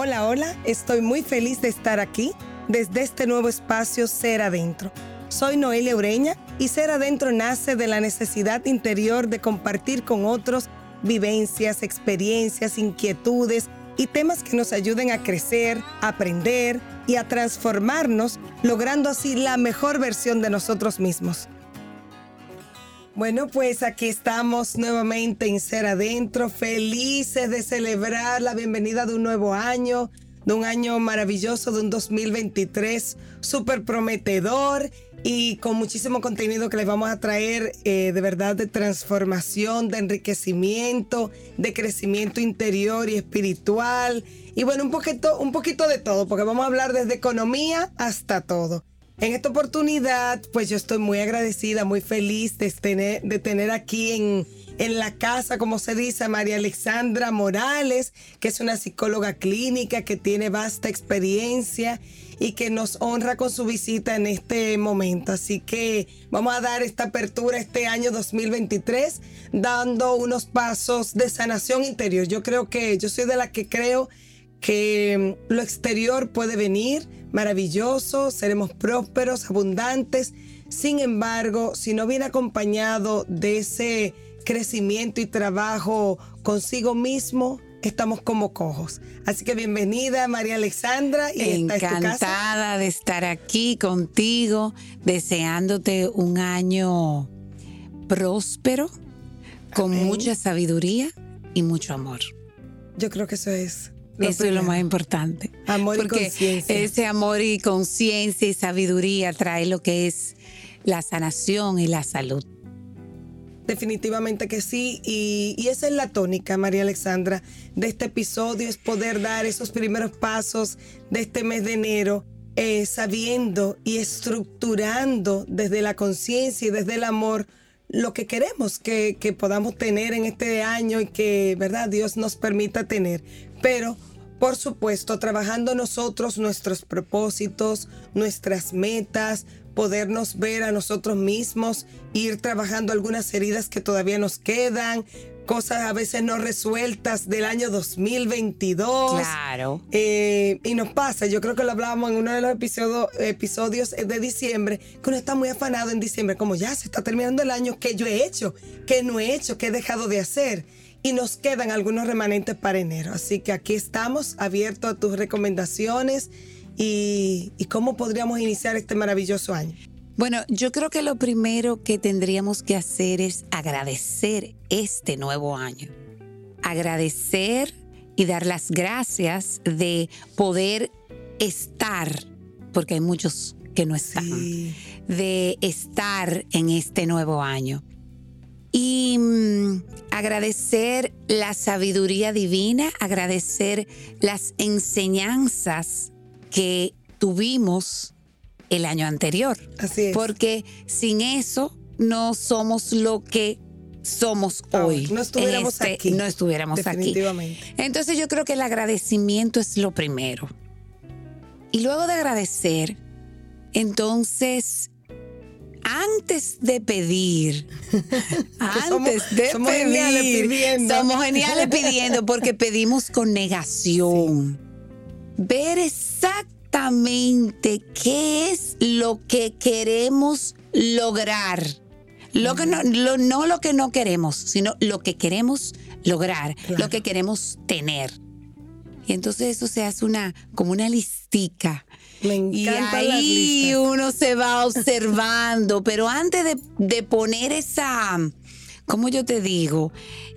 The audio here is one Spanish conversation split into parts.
Hola, hola, estoy muy feliz de estar aquí desde este nuevo espacio Ser Adentro. Soy Noelia Ureña y Ser Adentro nace de la necesidad interior de compartir con otros vivencias, experiencias, inquietudes y temas que nos ayuden a crecer, aprender y a transformarnos, logrando así la mejor versión de nosotros mismos. Bueno, pues aquí estamos nuevamente en Ser Adentro, felices de celebrar la bienvenida de un nuevo año, de un año maravilloso, de un 2023 súper prometedor y con muchísimo contenido que les vamos a traer eh, de verdad de transformación, de enriquecimiento, de crecimiento interior y espiritual. Y bueno, un poquito, un poquito de todo, porque vamos a hablar desde economía hasta todo. En esta oportunidad, pues yo estoy muy agradecida, muy feliz de tener, aquí en, en la casa, como se dice, a María Alexandra Morales, que es una psicóloga clínica que tiene vasta experiencia y que nos honra con su visita en este momento. Así que vamos a dar esta apertura este año 2023 dando unos pasos de sanación interior. Yo creo que yo soy de la que creo mm, lo exterior puede venir maravilloso, seremos prósperos, abundantes. Sin embargo, si no viene acompañado de ese crecimiento y trabajo consigo mismo, estamos como cojos. Así que bienvenida María Alexandra. Y Encantada de estar aquí contigo, deseándote un año próspero, con mucha sabiduría y mucho amor. Yo creo que eso es eso es lo más importante. Amor y conciencia. Ese amor y conciencia y sabiduría trae lo que es la sanación y la salud. Definitivamente que sí. Y, esa es la tónica, María Alexandra, de este episodio, es poder dar esos primeros pasos de este mes de enero, eh, sabiendo y estructurando desde la conciencia y desde el amor lo que queremos que, que podamos tener en este año y que, ¿verdad? Dios nos permita tener. Pero por supuesto, trabajando nosotros nuestros propósitos, nuestras metas, podernos ver a nosotros mismos, ir trabajando algunas heridas que todavía nos quedan, cosas a veces no resueltas del año 2022. Claro. Eh, y nos pasa, yo creo que lo hablábamos en uno de los episodios, episodios de diciembre, que uno está muy afanado en diciembre, como ya se está terminando el año, ¿qué yo he hecho? ¿Qué no he hecho? ¿Qué he dejado de hacer? Y nos quedan algunos remanentes para enero. Así que aquí estamos abiertos a tus recomendaciones y, cómo podríamos iniciar este maravilloso año. Bueno, yo creo que lo primero que tendríamos que hacer es agradecer este nuevo año. Agradecer y dar las gracias de poder estar, porque hay muchos que no están, de estar en este nuevo año agradecer la sabiduría divina, agradecer las enseñanzas que tuvimos el año anterior. Así es. Porque sin eso no somos lo que somos hoy. No estuviéramos este, aquí. No estuviéramos Definitivamente. aquí. Entonces yo creo que el agradecimiento es lo primero. Y luego de agradecer, entonces antes de pedir, antes de somos pedir, geniales pidiendo. somos geniales pidiendo porque pedimos con negación. Ver exactamente qué es lo que queremos lograr. Lo que no, no lo que no queremos, sino lo que queremos lograr, lo que queremos tener. Y entonces eso se hace una, como una listica me encanta y ahí uno se va observando, pero antes de, poner esa, ¿cómo yo te digo?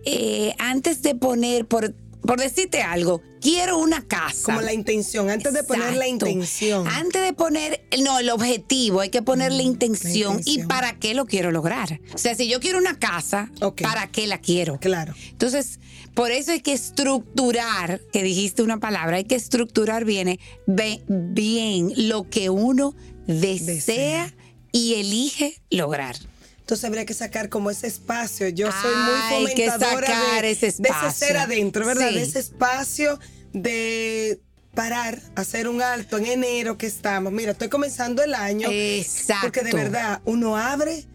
Eh, antes de poner, por, por decirte algo, quiero una casa. Como la intención, antes de poner la intención. Antes de poner, no, el objetivo, hay que poner la, intención, y para qué lo quiero lograr. O sea, si yo quiero una casa, ¿para qué la quiero? Claro. Entonces, por eso hay que estructurar, que dijiste una palabra, hay que estructurar bien, bien lo que uno desea, y elige lograr. Entonces habría que sacar como ese espacio. Yo soy muy fomentadora de, ese ser adentro, ¿verdad? De ese espacio de parar, hacer un alto en enero que estamos. Mira, estoy comenzando el año. Exacto. Porque de verdad, uno abre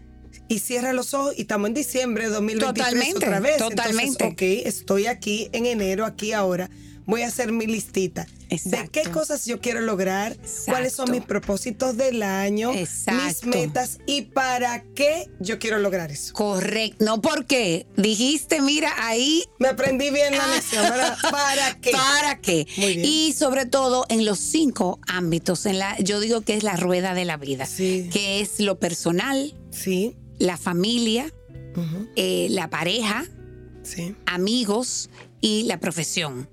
y cierra los ojos y estamos en diciembre de 2023 totalmente, otra vez. Totalmente. ok, estoy aquí en enero, aquí ahora. voy a hacer mi listita. ¿De qué Exacto. cosas yo quiero lograr? ¿Cuáles son Exacto. mis propósitos del año? Mis Exacto. metas y para qué yo quiero lograr eso. Correcto. No porque dijiste, mira, ahí Me aprendí bien la lección, ¿verdad? ¿Para qué? ¿Para qué? Muy bien. Y sobre todo en los cinco ámbitos, en la, yo digo que es la rueda de la vida, Sí. que es lo personal, Sí. la familia, eh, la pareja, Sí. amigos y la profesión.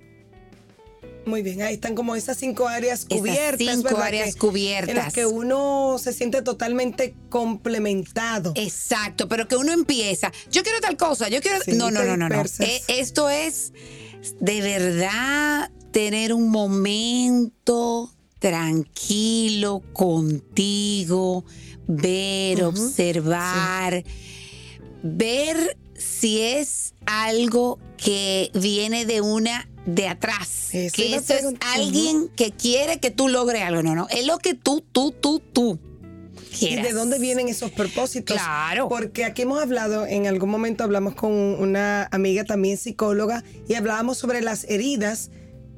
Muy bien, ahí están como esas cinco áreas Esas cubiertas. cinco ¿verdad? áreas Que- cubiertas. En las que uno se siente totalmente complementado. Exacto, pero que uno empieza, yo quiero tal cosa, yo quiero... Sí, no, no, no, no, no. Eh, esto es de verdad tener un momento tranquilo contigo, ver, observar, ver si es algo que viene de una de atrás, Eso que eso es alguien que quiere que tú logres algo, no, no, es lo que tú, tú, tú, tú ¿Y quieras. de dónde vienen esos propósitos? Claro. Porque aquí hemos hablado, en algún momento hablamos con una amiga también psicóloga y hablábamos sobre las heridas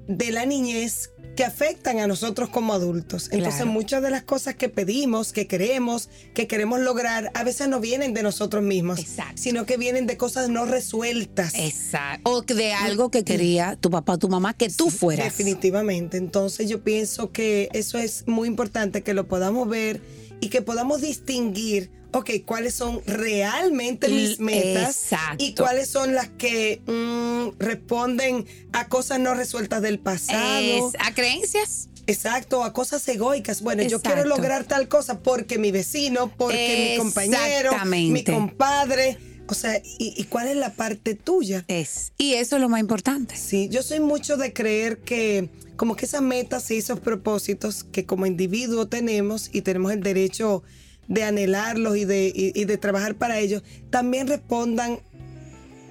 de la niñez que afectan a nosotros como adultos. Entonces Claro. muchas de las cosas que pedimos, que queremos, que queremos lograr, a veces no vienen de nosotros mismos, Exacto. sino que vienen de cosas no resueltas. Exacto. O que de algo que quería tu papá o tu mamá que tú fueras. Definitivamente. Entonces yo pienso que eso es muy importante que lo podamos ver y que podamos distinguir, ok, cuáles son realmente mis metas exacto. y cuáles son las que mm, responden a cosas no resueltas del pasado. Es- a creencias. Exacto, a cosas egoicas. Bueno, yo quiero lograr tal cosa porque mi vecino, porque mi compañero, mi compadre. O sea, ¿y, y cuál es la parte tuya? Es. Y eso es lo más importante. Sí, yo soy mucho de creer que como que esas metas y esos propósitos que como individuo tenemos y tenemos el derecho de anhelarlos y de, y, y de trabajar para ellos, también respondan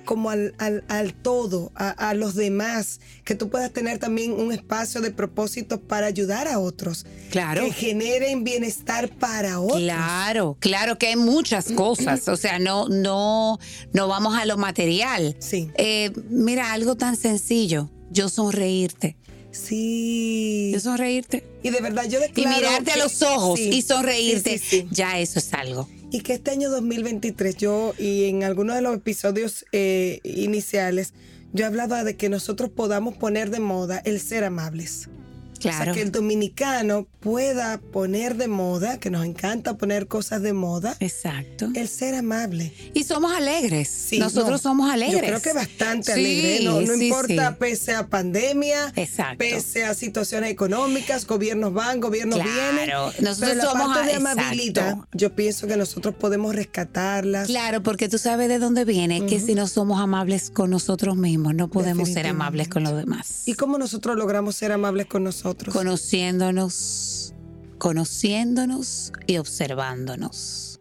como al, al, al todo, a, a los demás, que tú puedas tener también un espacio de propósitos para ayudar a otros, Claro. que generen bienestar para otros. Claro, claro que hay muchas cosas. O sea, no, no, no vamos a lo material. Sí. Eh, mira, algo tan sencillo. Yo sonreírte. Sí. Yo sonreírte. Y de verdad yo Y declaro mirarte a los ojos sí, y sonreírte. sí. Ya eso es algo. Y que este año 2023, yo y en algunos de los episodios eh, iniciales, yo he hablado de que nosotros podamos poner de moda el ser amables. O Claro. sea, que el dominicano pueda poner de moda, que nos encanta poner cosas de moda, Exacto. el ser amable. Y somos alegres. Sí, Nosotros no, somos alegres. Yo creo que bastante Sí, alegre. No, no sí, importa, pese a pandemia, Exacto. pese a situaciones económicas, gobiernos van, gobiernos Claro, vienen. nosotros pero la somos parte de amabilidad, exacto. yo pienso que nosotros podemos rescatarlas. Claro, porque tú sabes de dónde viene, que si no somos amables con nosotros mismos, no podemos ser amables con los demás. ¿Y cómo nosotros logramos ser amables con nosotros? Conociéndonos, conociéndonos y observándonos.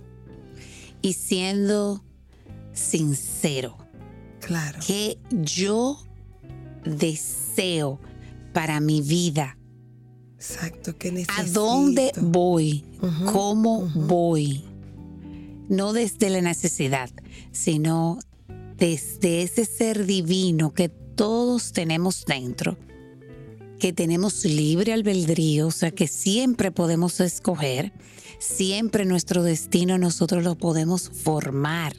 Y siendo sincero, Claro. que yo deseo para mi vida, Exacto. que necesito. a dónde voy, cómo voy. No desde la necesidad, sino desde ese ser divino que todos tenemos dentro, que tenemos libre albedrío, o sea que siempre podemos escoger, siempre nuestro destino nosotros lo podemos formar.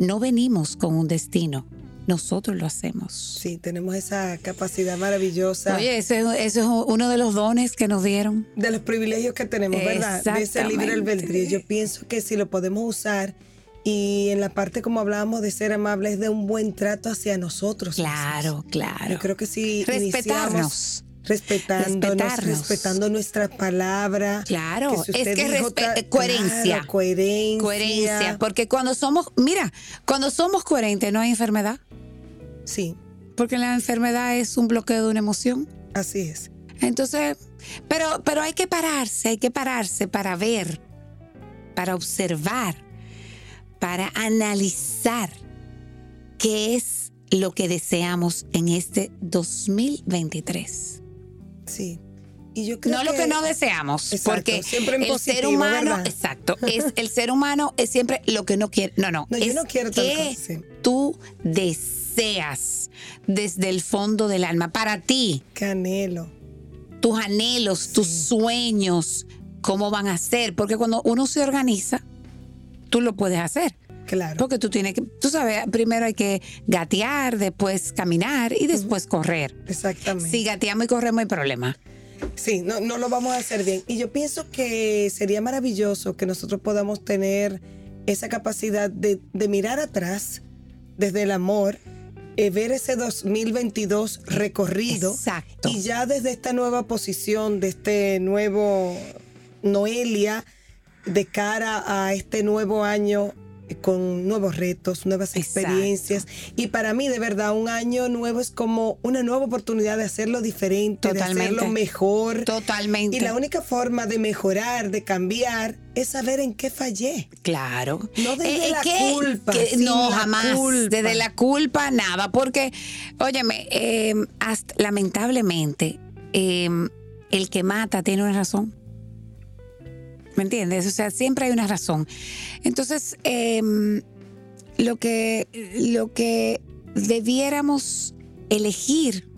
No venimos con un destino, nosotros lo hacemos. Sí, tenemos esa capacidad maravillosa Oye, ese, ese es uno de los dones que nos dieron. de los privilegios que tenemos, ¿verdad? De ese libre albedrío. Yo pienso que si lo podemos usar y en la parte como hablábamos de ser amables, de un buen trato hacia nosotros. Claro, claro. Yo creo que si iniciamos Respetarnos. Respetándonos, Respetarnos. respetando nuestra palabra. Claro, si es que dijo coherencia. claro, coherencia. Coherencia, porque cuando somos, mira, cuando somos coherentes no hay enfermedad, Sí, porque la enfermedad es un bloqueo de una emoción. así es. Entonces, pero, pero hay que pararse, hay que pararse para ver, para observar, para analizar qué es lo que deseamos en este 2023. Sí. Y yo creo no lo que no deseamos, Exacto, porque siempre en el ser humano, ¿verdad? exacto, es el ser humano es siempre lo que no quiere. No, no, No, yo es no quiero que cosa, sí. tú deseas deseas desde el fondo del alma para ti? Qué anhelo. Tus anhelos, tus sueños, ¿cómo van a ser? Porque cuando uno se organiza, tú lo puedes hacer. Claro. Porque tú tienes que, tú sabes, primero hay que gatear, después caminar y después correr. Exactamente. Si gateamos y corremos hay problema. Sí, no, no lo vamos a hacer bien. Y yo pienso que sería maravilloso que nosotros podamos tener esa capacidad de, de mirar atrás desde el amor, eh, ver ese 2022 recorrido Exacto. y ya desde esta nueva posición, de este nuevo Noelia, de cara a este nuevo año con nuevos retos, nuevas Exacto. experiencias. Y para mí, de verdad, un año nuevo es como una nueva oportunidad de hacerlo diferente, Totalmente. de hacerlo mejor. Totalmente. Y la única forma de mejorar, de cambiar, es saber en qué fallé. Claro. Eh, No desde la culpa, que- no, la jamás. culpa. Desde la culpa, nada. Porque, óyeme, eh, hasta- lamentablemente, eh, el que mata tiene una razón. ¿Me entiendes? O sea, siempre hay una razón. Entonces, eh, lo que, lo que debiéramos elegir,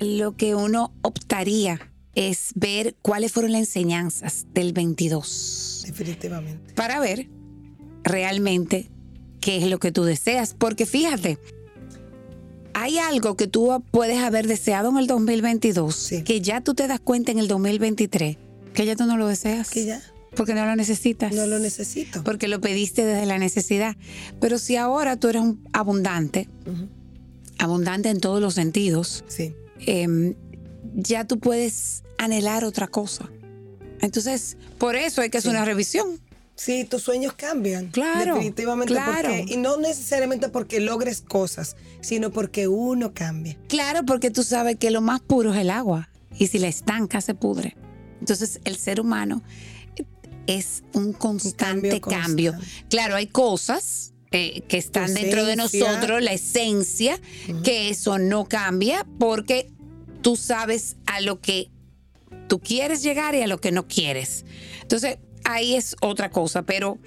lo que uno optaría es ver cuáles fueron las enseñanzas del 22 Definitivamente. para ver realmente qué es lo que tú deseas. Porque fíjate, hay algo que tú puedes haber deseado en el 2022 Sí. que ya tú te das cuenta en el 2023 que ya tú no lo deseas. Que ya Porque no lo necesitas. no lo necesito. Porque lo pediste desde la necesidad. Pero si ahora tú eres un abundante, abundante en todos los sentidos, Sí. em, ya tú puedes anhelar otra cosa. Entonces, por eso hay que hacer Sí. una revisión. Sí, tus sueños cambian. Claro, Definitivamente. claro. Porque, y no necesariamente porque logres cosas, sino porque uno cambia. Claro, porque tú sabes que lo más puro es el agua y si la estanca se pudre. Entonces el ser humano es un constante cambio cambio. constante. Claro, hay cosas eh, que están dentro de nosotros, la esencia, que eso no cambia porque tú sabes a lo que tú quieres llegar y a lo que no quieres. Entonces ahí es otra cosa, pero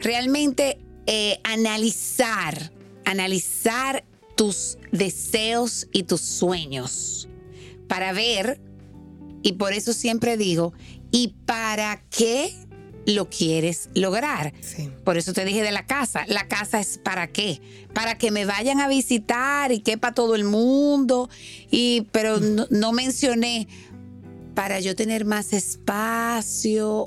realmente eh, analizar, analizar tus deseos y tus sueños para ver, y por eso siempre digo, ¿y para qué lo quieres lograr? Sí. Por eso te dije de la casa. La casa es para qué? Para que me vayan a visitar y quepa todo el mundo. Y, pero no, no mencioné para yo tener más espacio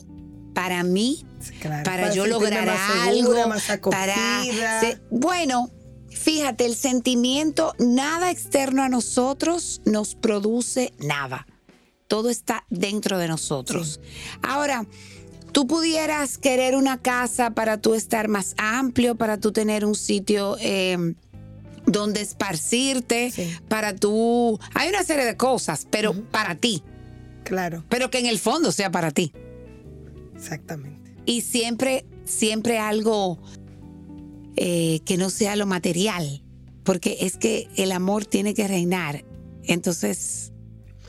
para mí, claro. para, yo lograr más algo, segura, más acogida. para se- bueno, fíjate, el sentimiento, nada externo a nosotros nos produce nada. Todo está dentro de nosotros. Ahora, tú pudieras querer una casa para tú estar más amplio, para tú tener un sitio eh, donde esparcirte, Sí. para tú... Hay una serie de cosas, pero para ti, Claro, pero que en el fondo sea para ti exactamente. y siempre, siempre algo eh, que no sea lo material, porque es que el amor tiene que reinar. Entonces,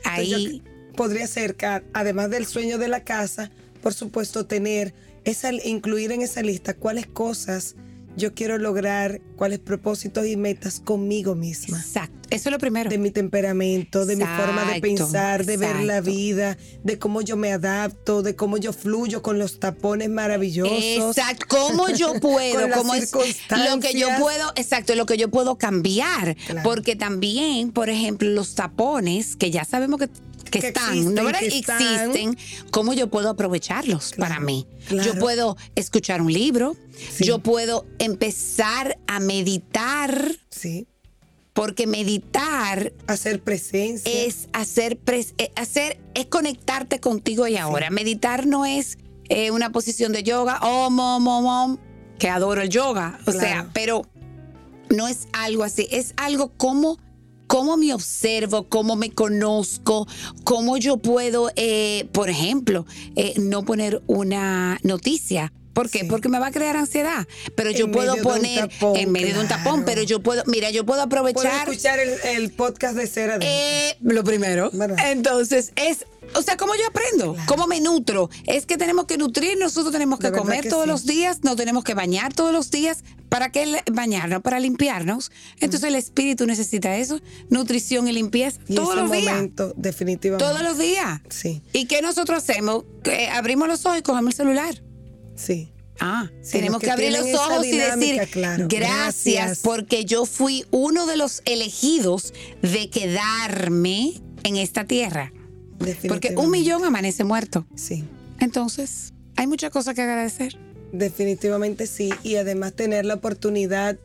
yo ahí, podría ser que además del sueño de la casa, por supuesto tener esa incluir en esa lista cuáles cosas yo quiero lograr, cuáles propósitos y metas conmigo misma. exacto, eso es lo primero. De mi temperamento, de mi forma de pensar, de ver la vida, de cómo yo me adapto, de cómo yo fluyo con los tapones maravillosos. Exacto, cómo yo puedo, Con las cómo es lo que yo puedo, exacto, lo que yo puedo cambiar, Claro. porque también, por ejemplo, los tapones que ya sabemos que, que Que están, existen, ¿no que. Existen, cómo yo puedo aprovecharlos Claro, para mí. claro. Yo puedo escuchar un libro, Sí. yo puedo empezar a meditar, Sí, porque meditar hacer presencia. es hacer, pres- eh, hacer es conectarte contigo y ahora. Meditar no es eh, una posición de yoga, om, om, om, om, que adoro el yoga, o Claro. sea, pero no es algo así, es algo como cómo me observo, cómo me conozco, cómo yo puedo, eh, por ejemplo, eh, no poner una noticia ¿Por qué? Sí. Porque me va a crear ansiedad. Pero yo En puedo de poner tapón, en medio de un tapón, pero yo puedo, mira, yo puedo aprovechar escuchar el, el podcast de Cera Dentro. eh, lo primero. ¿Verdad? Entonces, es, o sea, ¿cómo yo aprendo? ¿Cómo me nutro? Es que tenemos que nutrir, nosotros tenemos que De comer que todos sí. los días, nos tenemos que bañar todos los días. ¿Para qué bañarnos? Para limpiarnos. Entonces, el espíritu necesita eso, nutrición y limpieza y todos ese los días. momento, definitivamente. Todos los días. Sí, ¿Y qué nosotros hacemos? Que abrimos los ojos y cogemos el celular. Sí. Ah, Sí, tenemos que, que abrir los ojos y decir claro, gracias, gracias". porque yo fui uno de los elegidos de quedarme en esta tierra. Porque un millón amanece muerto. Sí, Entonces, hay muchas cosas que agradecer. definitivamente sí. Y además tener la oportunidad.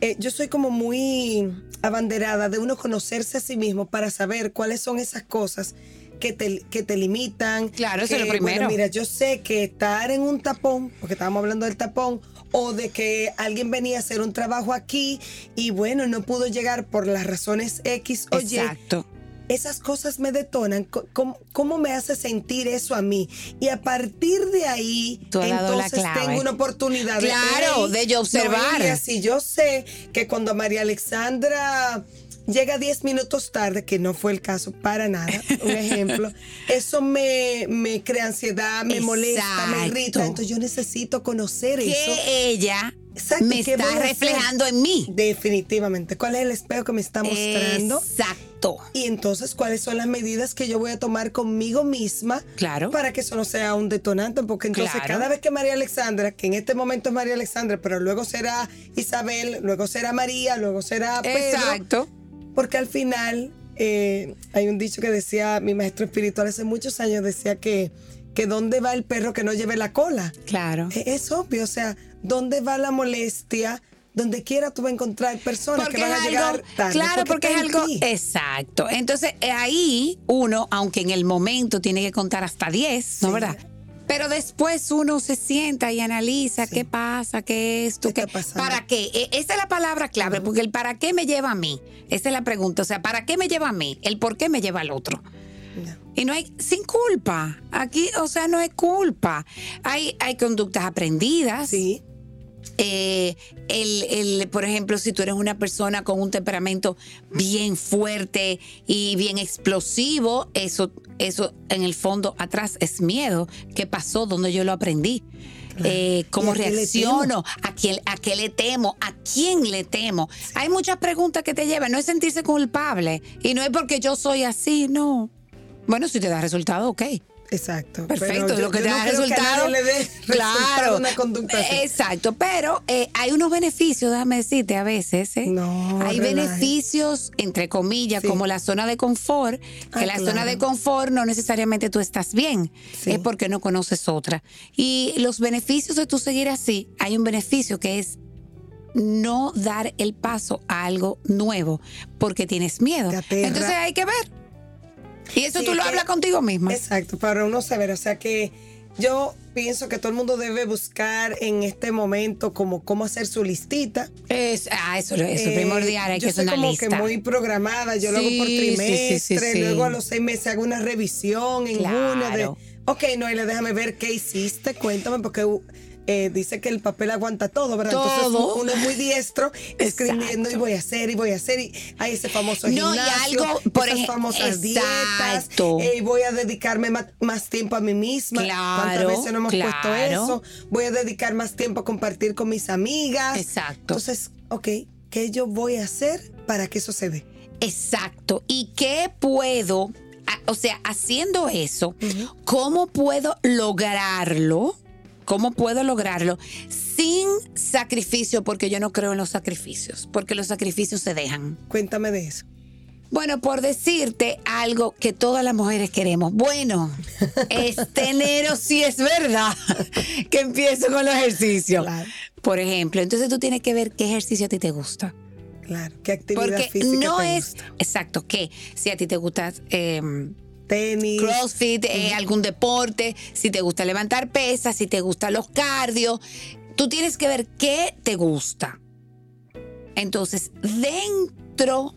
eh, yo soy como muy abanderada de uno conocerse a sí mismo para saber cuáles son esas cosas que te, que te limitan. Claro, eso es lo primero. Bueno, mira, yo sé que estar en un tapón, porque estábamos hablando del tapón, o de que alguien venía a hacer un trabajo aquí y bueno, no pudo llegar por las razones X o Y. Exacto. esas cosas me detonan, ¿cómo, cómo me hace sentir eso a mí? Y a partir de ahí, entonces tengo una oportunidad Claro, "Ey, de yo observar". Noelia, si yo sé que cuando María Alexandra llega 10 minutos tarde, que no fue el caso para nada, un ejemplo, eso me, me crea ansiedad, me molesta, me Exacto. irrita, entonces yo necesito conocer eso. Que ella Exacto, me ¿qué está reflejando en mí. Definitivamente. ¿Cuál es el espejo que me está mostrando? Exacto. Y entonces, ¿cuáles son las medidas que yo voy a tomar conmigo misma Claro. para que eso no sea un detonante? Porque entonces Claro. cada vez que María Alexandra, que en este momento es María Alexandra, pero luego será Isabel, luego será María, luego será Pedro, Exacto. Porque al final eh, hay un dicho que decía mi maestro espiritual hace muchos años, decía que, que ¿dónde va el perro que no lleve la cola? Claro. Eh, Es obvio, o sea, ¿dónde va la molestia? Donde quiera tú vas a encontrar personas Porque que van a llegar algo, tarde. claro, porque, es algo exacto. Entonces eh, ahí uno, aunque en el momento tiene que contar hasta 10, ¿no verdad? Pero después uno se sienta y analiza Sí. qué pasa, qué es esto, ¿Qué qué, para qué. E- Esa es la palabra clave, porque el para qué me lleva a mí. Esa es la pregunta. O sea, ¿para qué me lleva a mí? El por qué me lleva al otro. No. Y no hay, sin culpa. Aquí, o sea, no hay culpa. Hay, hay conductas aprendidas. Sí, Eh, el, el, por ejemplo, si tú eres una persona con un temperamento bien fuerte y bien explosivo, eso, eso en el fondo atrás es miedo. ¿Qué pasó? ¿Dónde yo lo aprendí? Eh, ¿Cómo ¿Y a reacciono? ¿A quién, ¿A qué le temo? ¿A quién le temo? Hay muchas preguntas que te llevan. No es sentirse culpable. Y no es porque yo soy así, no. Bueno, si te da resultado, ok. Exacto. Perfecto, Pero lo que yo te no da que a resultado. nadie le dé resultado una conducta así. Exacto, pero eh, hay unos beneficios, déjame decirte, a veces. ¿eh? No, hay relaje. beneficios, entre comillas, Sí. como la zona de confort, que Ah, la claro. zona de confort no necesariamente tú estás bien, Sí. es porque no conoces otra. Y los beneficios de tú seguir así, hay un beneficio que es no dar el paso a algo nuevo porque tienes miedo. Entonces hay que ver. Y eso Sí, tú lo hablas contigo misma. Exacto, para uno saber. O sea que yo pienso que todo el mundo debe buscar en este momento como cómo hacer su listita. Es, ah, eso, eso es Eh, primordial, hay yo que soy una como lista. que muy programada, yo lo hago por Sí, sí, sí, trimestre, sí, sí. luego a los seis meses hago una revisión en Claro. junio de, ok, Noelia, déjame ver qué hiciste, cuéntame, porque eh, dice que el papel aguanta todo, ¿verdad? Entonces Todo. uno es muy diestro escribiendo y voy a hacer y voy a hacer y hay ese famoso No, y algo, por esas famosas dietas, exacto. eh, voy a dedicarme más tiempo a mí misma. ¿Cuántas Claro, veces no hemos puesto eso? Voy a dedicar más tiempo a compartir con mis amigas. Exacto. Entonces, ok, ¿qué yo voy a hacer para que eso se dé? Exacto. ¿Y qué puedo, o sea, haciendo eso, cómo puedo lograrlo? ¿Cómo puedo lograrlo sin sacrificio? Porque yo no creo en los sacrificios, porque los sacrificios se dejan. Cuéntame de eso. Bueno, por decirte algo que todas las mujeres queremos. Bueno, este enero sí es verdad que empiezo con los ejercicios. Claro. Por ejemplo, entonces tú tienes que ver qué ejercicio a ti te gusta. Claro, ¿qué actividad Porque física no te es gusta? exacto que si a ti te gusta eh, Tenis. CrossFit, eh, algún deporte, si te gusta levantar pesas, si te gustan los cardio, tú tienes que ver qué te gusta. Entonces, dentro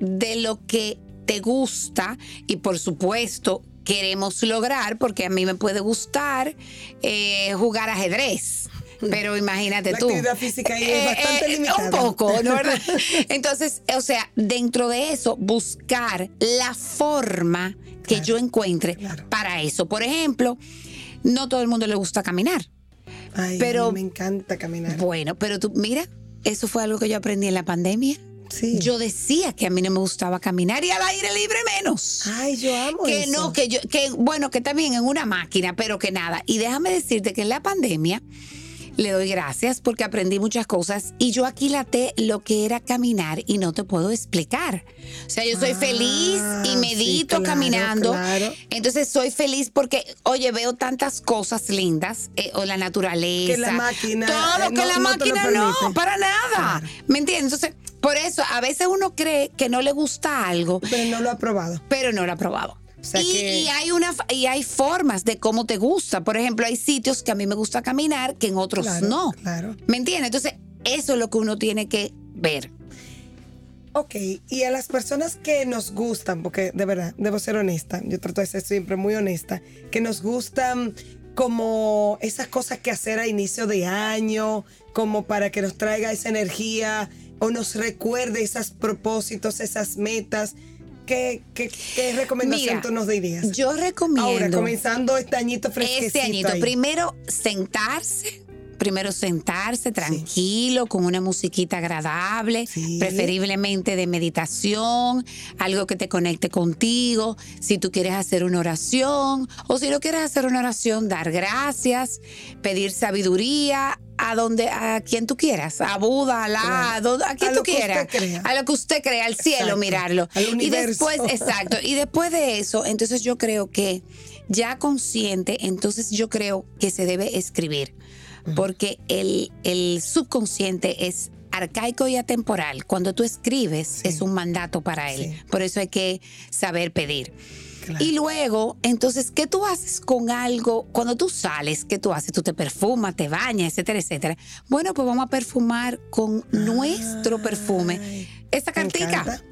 de lo que te gusta y por supuesto queremos lograr, porque a mí me puede gustar eh, jugar ajedrez. Pero imagínate La tú. actividad física ahí es bastante limitada. Un poco, ¿no? ¿verdad? Entonces, o sea, dentro de eso, buscar la forma que Claro, yo encuentre claro. para eso. Por ejemplo, no todo el mundo le gusta caminar. Ay, Pero- a mí me encanta caminar. Bueno, pero tú, mira, eso fue algo que yo aprendí en la pandemia. Sí. Yo decía que a mí no me gustaba caminar y al aire libre menos. Ay, yo amo que eso. no, que yo, que bueno, que también en una máquina, pero que nada. Y déjame decirte que en la pandemia le doy gracias porque aprendí muchas cosas y yo aquilaté lo que era caminar y no te puedo explicar. O sea, yo soy Ah, feliz y sí, medito claro, caminando. claro. Entonces soy feliz porque, oye, veo tantas cosas lindas, eh, o la naturaleza. Que la máquina, Todo lo eh, que no- la lo máquina no, para nada. ¿Me entiendes? Entonces, por eso a veces uno cree que no le gusta algo, Pero no lo ha probado. pero no lo ha probado. Sea y, que- y hay una y hay formas de cómo te gusta. Por ejemplo, hay sitios que a mí me gusta caminar que en otros Claro, no. claro. ¿Me entiendes? Entonces, eso es lo que uno tiene que ver. Ok, y a las personas que nos gustan, porque de verdad, debo ser honesta, yo trato de ser siempre muy honesta, que nos gustan como esas cosas que hacer a inicio de año, como para que nos traiga esa energía o nos recuerde esos propósitos, esas metas. ¿Qué, qué, qué recomendación Mira, tú nos dirías? Yo recomiendo Ahora, comenzando este añito fresquecito. este añito, ahí. primero sentarse, primero sentarse tranquilo, con una musiquita agradable, Sí. preferiblemente de meditación, algo que te conecte contigo, si tú quieres hacer una oración o si no quieres hacer una oración, dar gracias, pedir sabiduría. A donde, a quien tú quieras, a Buda, a Alá, a, quien A tú quieras, a lo que usted crea, al cielo, Exacto. mirarlo. Al y después, exacto, y después de eso, entonces yo creo que ya consciente, entonces yo creo que se debe escribir, porque el, el subconsciente es arcaico y atemporal. Cuando tú escribes Sí. es un mandato para él. Sí. Por eso hay que saber pedir. Claro. Y luego, entonces, ¿qué tú haces con algo? Cuando tú sales, ¿qué tú haces? Tú te perfumas, te bañas, etcétera, etcétera. Bueno, pues vamos a perfumar con nuestro perfume. Cartica. encanta.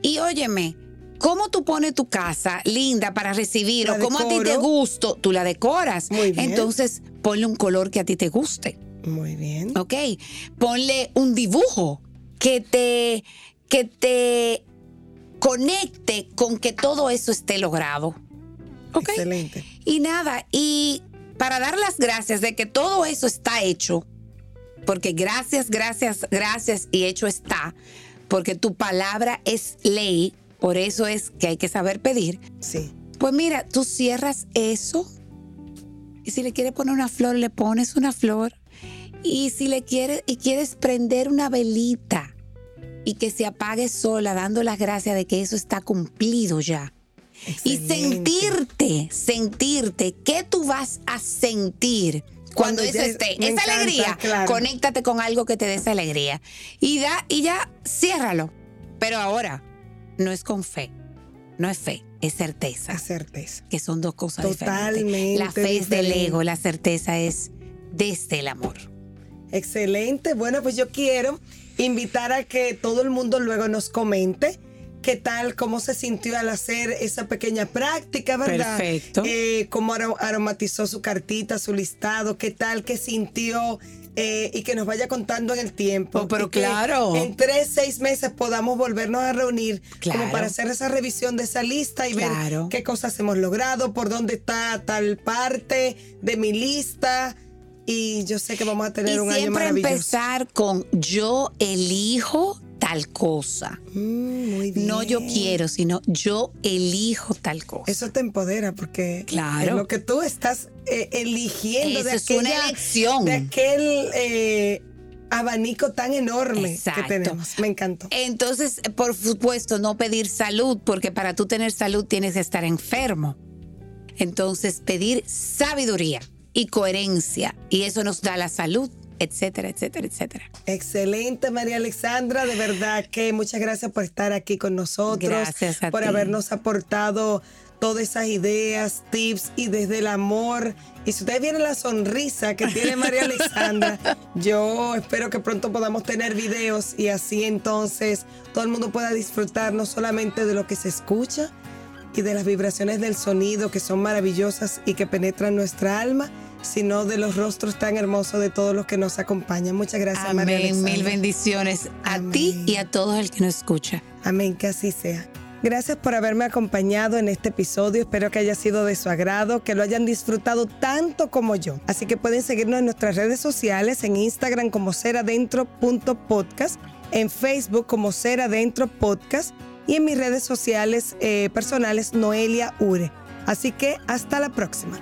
Y óyeme, ¿cómo tú pones tu casa linda para recibir? O cómo a ti te gusta, tú la decoras. Muy bien. Entonces, ponle un color que a ti te guste. Muy bien. ¿Ok? Ponle un dibujo que te, que te conecte con que todo eso esté logrado. ¿Ok? Excelente. Y nada, y para dar las gracias de que todo eso está hecho, porque gracias, gracias, gracias y hecho está, porque tu palabra es ley, por eso es que hay que saber pedir. Sí. Pues mira, tú cierras eso y si le quieres poner una flor, le pones una flor. Y si le quieres y quieres prender una velita y que se apague sola, dando las gracias de que eso está cumplido ya. Y sentirte, sentirte, ¿qué tú vas a sentir cuando, Cuando eso esté? Esa encanta, alegría, claro. conéctate con algo que te dé esa alegría. Y, da, y ya, ciérralo. Pero ahora, no es con fe, no es fe, es certeza, La certeza. que son dos cosas Totalmente diferentes. La fe es del ego, la certeza es desde el amor. Excelente. Bueno, pues yo quiero invitar a que todo el mundo luego nos comente qué tal, cómo se sintió al hacer esa pequeña práctica, ¿verdad? Perfecto. Eh, cómo aro- aromatizó su cartita, su listado, qué tal, qué sintió. Eh, y que nos vaya contando en el tiempo. Oh, pero Y que claro. En tres, seis meses podamos volvernos a reunir Claro. como para hacer esa revisión de esa lista y Claro. ver qué cosas hemos logrado, por dónde está tal parte de mi lista. Y yo sé que vamos a tener Y un año siempre maravilloso. empezar con yo elijo tal cosa. Mm, muy bien. No yo quiero, sino yo elijo tal cosa. Eso te empodera porque Claro. es lo que tú estás eh, eligiendo de es una elección. de aquel eh, abanico tan enorme Exacto. que tenemos. Me encantó. Entonces, por supuesto, no pedir salud, porque para tú tener salud tienes que estar enfermo. Entonces, pedir sabiduría y coherencia, y eso nos da la salud, etcétera, etcétera, etcétera. Excelente, María Alexandra. De verdad que muchas gracias por estar aquí con nosotros. Gracias a por ti. habernos aportado todas esas ideas, tips y desde el amor. Y si ustedes vieron la sonrisa que tiene María Alexandra, yo espero que pronto podamos tener videos y así entonces todo el mundo pueda disfrutar no solamente de lo que se escucha, y de las vibraciones del sonido que son maravillosas y que penetran nuestra alma, sino de los rostros tan hermosos de todos los que nos acompañan. Muchas gracias, María Amén. Mil bendiciones a ti y a todos el que nos escucha. Amén, que así sea. Gracias por haberme acompañado en este episodio. Espero que haya sido de su agrado, que lo hayan disfrutado tanto como yo. Así que pueden seguirnos en nuestras redes sociales, en Instagram como seradentro.podcast, en Facebook como Seradentro Podcast y en mis redes sociales eh, personales Noelia Ure. Así que hasta la próxima.